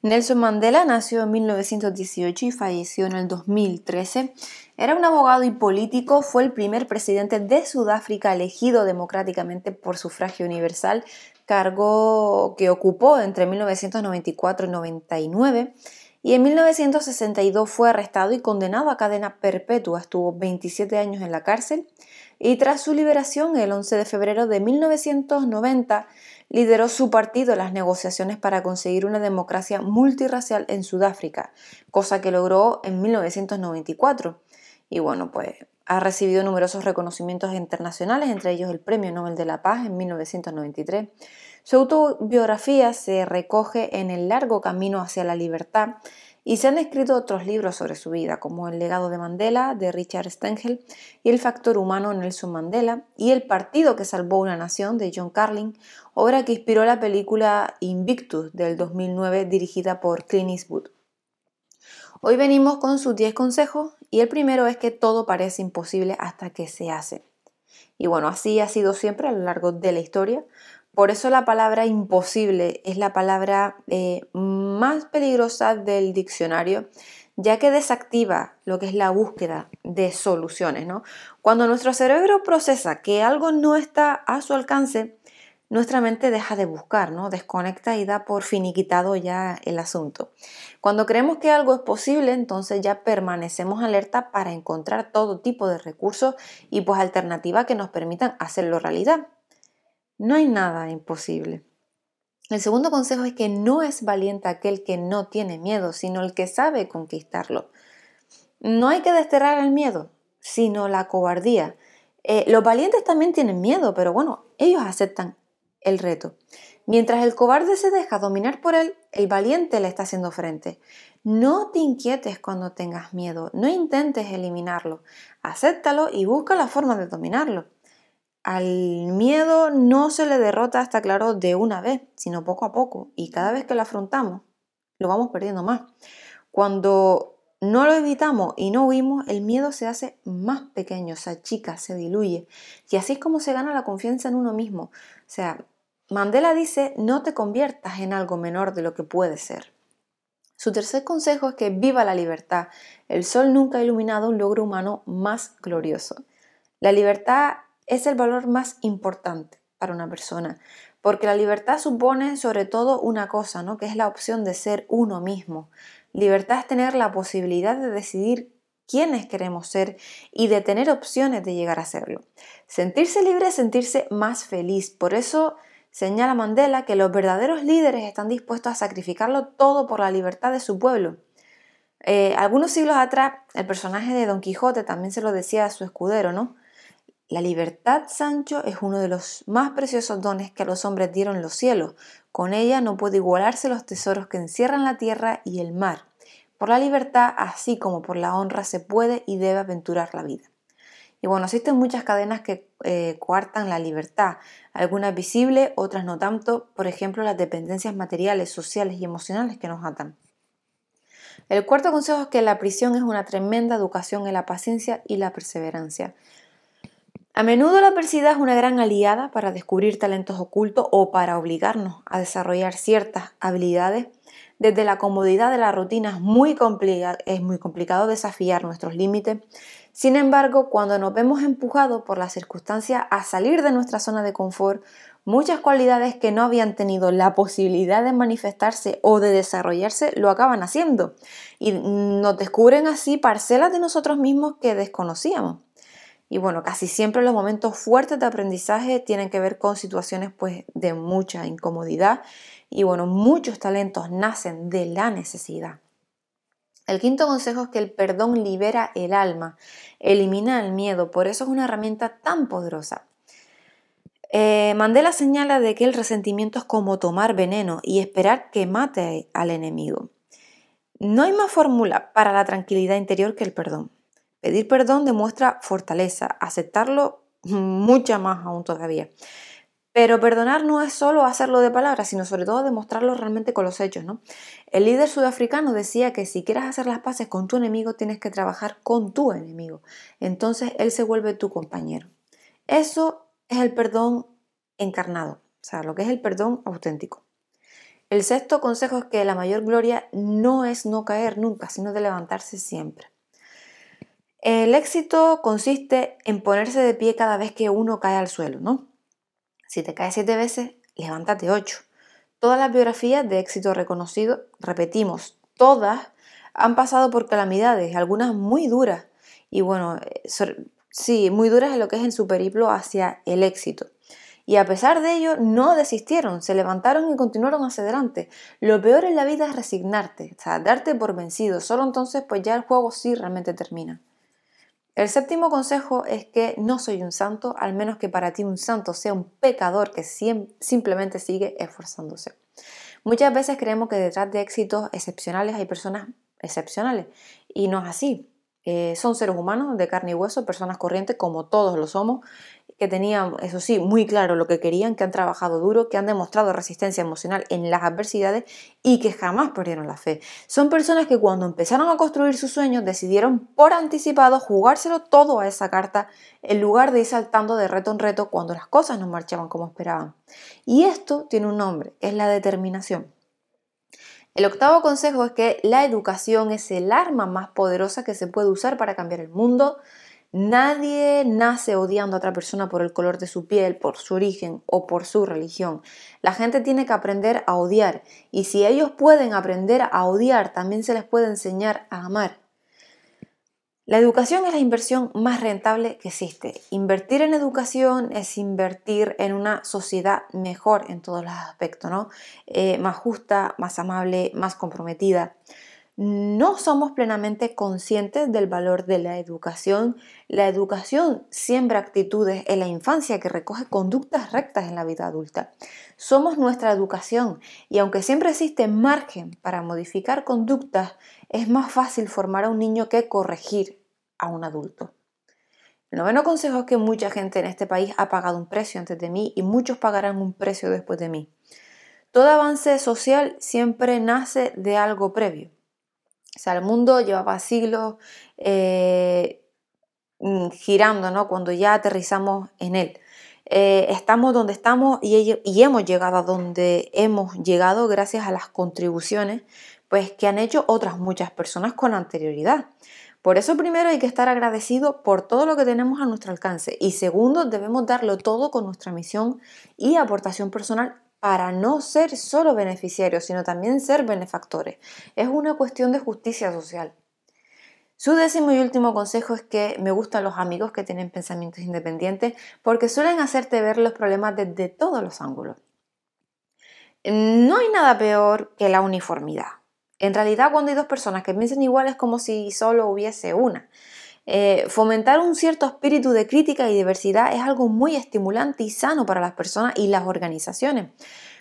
Nelson Mandela nació en 1918 y falleció en el 2013. Era un abogado y político, fue el primer presidente de Sudáfrica elegido democráticamente por sufragio universal, cargo que ocupó entre 1994 y 99 y en 1962 fue arrestado y condenado a cadena perpetua. Estuvo 27 años en la cárcel y tras su liberación el 11 de febrero de 1990 lideró su partido las negociaciones para conseguir una democracia multirracial en Sudáfrica, cosa que logró en 1994. Y bueno, pues ha recibido numerosos reconocimientos internacionales, entre ellos el Premio Nobel de la Paz en 1993. Su autobiografía se recoge en El largo camino hacia la libertad y se han escrito otros libros sobre su vida, como El legado de Mandela de Richard Stengel y El factor humano Nelson Mandela y El partido que salvó una nación de John Carlin, obra que inspiró la película Invictus del 2009 dirigida por Clint Eastwood. Hoy venimos con sus 10 consejos y el primero es que todo parece imposible hasta que se hace. Y bueno, así ha sido siempre a lo largo de la historia. Por eso la palabra imposible es la palabra eh, más peligrosa del diccionario, ya que desactiva lo que es la búsqueda de soluciones. Cuando nuestro cerebro procesa que algo no está a su alcance, nuestra mente deja de buscar, desconecta y da por finiquitado ya el asunto. Cuando creemos que algo es posible, entonces ya permanecemos alerta para encontrar todo tipo de recursos y pues alternativas que nos permitan hacerlo realidad. No hay nada imposible. El segundo consejo es que no es valiente aquel que no tiene miedo, sino el que sabe conquistarlo. No hay que desterrar el miedo, sino la cobardía. Eh, los valientes también tienen miedo, pero bueno, ellos aceptan el reto. Mientras el cobarde se deja dominar por él, el valiente le está haciendo frente. No te inquietes cuando tengas miedo, no intentes eliminarlo, acéptalo y busca la forma de dominarlo. Al miedo no se le derrota, está claro, de una vez, sino poco a poco. Y cada vez que lo afrontamos, lo vamos perdiendo más. Cuando no lo evitamos y no huimos, el miedo se hace más pequeño, se achica, se diluye. Y así es como se gana la confianza en uno mismo. O sea, Mandela dice, no te conviertas en algo menor de lo que puedes ser. Su tercer consejo es que viva la libertad. El sol nunca ha iluminado un logro humano más glorioso. La libertad es el valor más importante para una persona, porque la libertad supone sobre todo una cosa, ¿no? que es la opción de ser uno mismo. Libertad es tener la posibilidad de decidir quiénes queremos ser y de tener opciones de llegar a serlo. Sentirse libre es sentirse más feliz. Por eso señala Mandela que los verdaderos líderes están dispuestos a sacrificarlo todo por la libertad de su pueblo. Eh, algunos siglos atrás, el personaje de Don Quijote también se lo decía a su escudero, ¿no? La libertad, Sancho, es uno de los más preciosos dones que a los hombres dieron los cielos. Con ella no puede igualarse los tesoros que encierran la tierra y el mar. Por la libertad, así como por la honra, se puede y debe aventurar la vida. Y bueno, existen muchas cadenas que eh, coartan la libertad, algunas visibles, otras no tanto, por ejemplo las dependencias materiales, sociales y emocionales que nos atan. El cuarto consejo es que la prisión es una tremenda educación en la paciencia y la perseverancia. A menudo la adversidad es una gran aliada para descubrir talentos ocultos o para obligarnos a desarrollar ciertas habilidades. Desde la comodidad de la rutina es muy, es muy complicado desafiar nuestros límites. Sin embargo, cuando nos vemos empujados por las circunstancias a salir de nuestra zona de confort, muchas cualidades que no habían tenido la posibilidad de manifestarse o de desarrollarse lo acaban haciendo y nos descubren así parcelas de nosotros mismos que desconocíamos. Y bueno, casi siempre los momentos fuertes de aprendizaje tienen que ver con situaciones pues de mucha incomodidad y bueno, muchos talentos nacen de la necesidad. El quinto consejo es que el perdón libera el alma, elimina el miedo, por eso es una herramienta tan poderosa. Eh, Mandela señala de que el resentimiento es como tomar veneno y esperar que mate al enemigo. No hay más fórmula para la tranquilidad interior que el perdón. Pedir perdón demuestra fortaleza, aceptarlo mucha más aún todavía. Pero perdonar no es solo hacerlo de palabras, sino sobre todo demostrarlo realmente con los hechos, ¿no? El líder sudafricano decía que si quieres hacer las paces con tu enemigo, tienes que trabajar con tu enemigo. Entonces él se vuelve tu compañero. Eso es el perdón encarnado, o sea, lo que es el perdón auténtico. El sexto consejo es que la mayor gloria no es no caer nunca, sino de levantarse siempre. El éxito consiste en ponerse de pie cada vez que uno cae al suelo, ¿no? Si te caes siete veces, levántate ocho. Todas las biografías de éxito reconocido, repetimos, todas han pasado por calamidades, algunas muy duras. Y bueno, sí, muy duras en lo que es en su periplo hacia el éxito. Y a pesar de ello, no desistieron, se levantaron y continuaron hacia adelante. Lo peor en la vida es resignarte, o darte por vencido. Solo entonces, pues ya el juego sí realmente termina. El séptimo consejo es que no soy un santo, al menos que para ti un santo sea un pecador que simplemente sigue esforzándose. Muchas veces creemos que detrás de éxitos excepcionales hay personas excepcionales y no es así. Eh, son seres humanos de carne y hueso, personas corrientes como todos lo somos, que tenían, eso sí, muy claro lo que querían, que han trabajado duro, que han demostrado resistencia emocional en las adversidades y que jamás perdieron la fe. Son personas que cuando empezaron a construir sus sueños decidieron por anticipado jugárselo todo a esa carta en lugar de ir saltando de reto en reto cuando las cosas no marchaban como esperaban. Y esto tiene un nombre, es la determinación. El octavo consejo es que la educación es el arma más poderosa que se puede usar para cambiar el mundo, Nadie nace odiando a otra persona por el color de su piel, por su origen o por su religión. La gente tiene que aprender a odiar y si ellos pueden aprender a odiar, también se les puede enseñar a amar. La educación es la inversión más rentable que existe. Invertir en educación es invertir en una sociedad mejor en todos los aspectos, ¿no? Eh, más justa, más amable, más comprometida no somos plenamente conscientes del valor de la educación. La educación siembra actitudes en la infancia que recoge conductas rectas en la vida adulta. Somos nuestra educación y aunque siempre existe margen para modificar conductas, es más fácil formar a un niño que corregir a un adulto. El noveno consejo es que mucha gente en este país ha pagado un precio antes de mí y muchos pagarán un precio después de mí. Todo avance social siempre nace de algo previo. O sea, el mundo llevaba siglos eh, mm, girando, ¿no? Cuando ya aterrizamos en él. Eh, estamos donde estamos y, y, hemos llegado a donde hemos llegado gracias a las contribuciones pues, que han hecho otras muchas personas con anterioridad. Por eso primero hay que estar agradecido por todo lo que tenemos a nuestro alcance y segundo debemos darlo todo con nuestra misión y aportación personal para no ser solo beneficiarios, sino también ser benefactores. Es una cuestión de justicia social. Su décimo y último consejo es que me gustan los amigos que tienen pensamientos independientes porque suelen hacerte ver los problemas desde todos los ángulos. No hay nada peor que la uniformidad. En realidad, cuando hay dos personas que piensan igual es como si solo hubiese una. Eh, fomentar un cierto espíritu de crítica y diversidad es algo muy estimulante y sano para las personas y las organizaciones.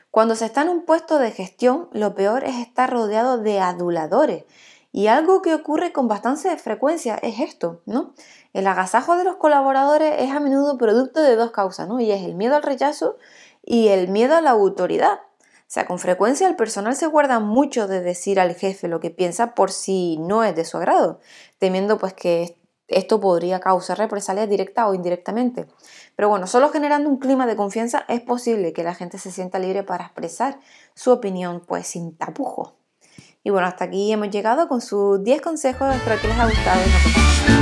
Cuando se está en un puesto de gestión, lo peor es estar rodeado de aduladores. Y algo que ocurre con bastante frecuencia es esto, ¿no? El agasajo de los colaboradores es a menudo producto de dos causas, ¿no? Y es el miedo al rechazo y el miedo a la autoridad. O sea, con frecuencia el personal se guarda mucho de decir al jefe lo que piensa por si no es de su agrado, temiendo pues que esto podría causar represalias directas o indirectamente. Pero bueno, solo generando un clima de confianza es posible que la gente se sienta libre para expresar su opinión pues sin tapujos. Y bueno, hasta aquí hemos llegado con sus 10 consejos, espero que les haya gustado